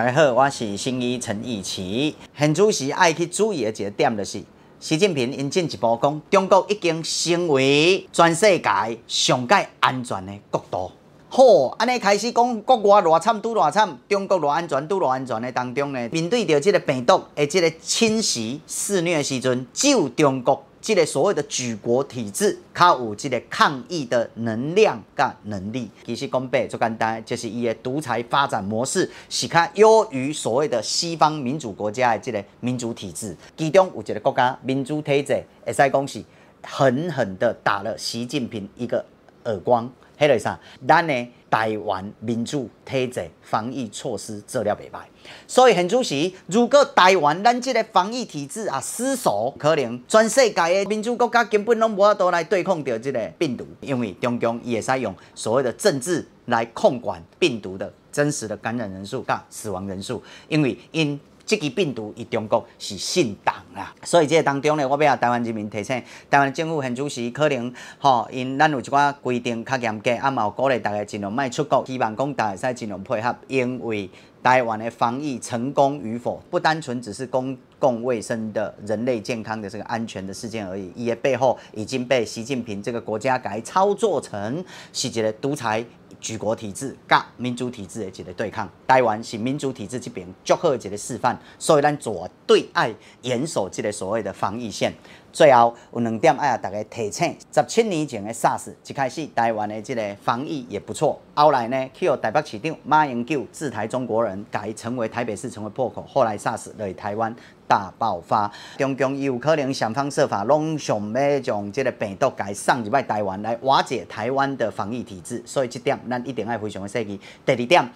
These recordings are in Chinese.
大家好，我是新医陈奕齐。现主席爱去注意的一个点就是，习近平因进一步讲，中国已经成为全世界上界安全的国度。好，安尼开始讲国外偌惨拄偌惨，中国偌安全拄偌安全的当中呢，面对着这个病毒的这个侵袭肆虐的时阵，只有中国。这个所谓的举国体制，较有这个抗疫的能量跟能力。其实讲白，最简单就是伊的独裁发展模式是较优于所谓的西方民主国家的这个民主体制。其中有一个国家民主体制，会使讲是狠狠的打了习近平一个耳光。迄个啥，咱呢台湾民主体制防疫措施做了袂歹，所以现主席，如果台湾咱这个防疫体制啊失守，可能全世界的民主国家根本拢无法度来对抗掉这个病毒，因为中共也使用所谓的政治来控管病毒的真实的感染人数跟死亡人数，因为因。这个病毒，以中国是姓党啊，所以这个当中呢，我要台湾人民提醒，台湾政府现主席可能吼，因咱有一寡规定较严格，啊嘛有鼓励大家尽量卖出国，希望讲大家使尽量配合，因为台湾的防疫成功与否，不单纯只是公共卫生的人类健康的这个安全的事件而已，伊的背后已经被习近平这个国家给操作成是一个独裁。举国体制甲民主体制的一个对抗，台湾是民主体制这边最好的一个示范，所以咱绝对爱严守这个所谓的防疫线。最后有两点爱大家提醒：十七年前的 SARS 一开始，台湾的这个防疫也不错。后来呢，去台北市长马英九制台中国人，改成为台北市成为破口。后来 SARS 来台湾大爆发，中共有可能想方设法拢想要将这个病毒改送入来台湾来瓦解台湾的防疫体制。所以这点咱一定要非常的小心。第二点。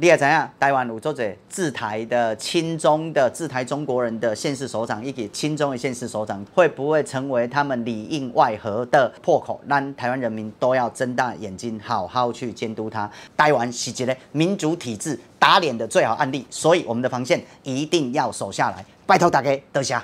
你也知影，台湾有做者自台的亲中的自台中国人的县市首长，以及亲中的县市首长，会不会成为他们里应外合的破口？让台湾人民都要睁大眼睛，好好去监督他。台湾是一个民主体制打脸的最好案例，所以我们的防线一定要守下来。拜托大家，多谢。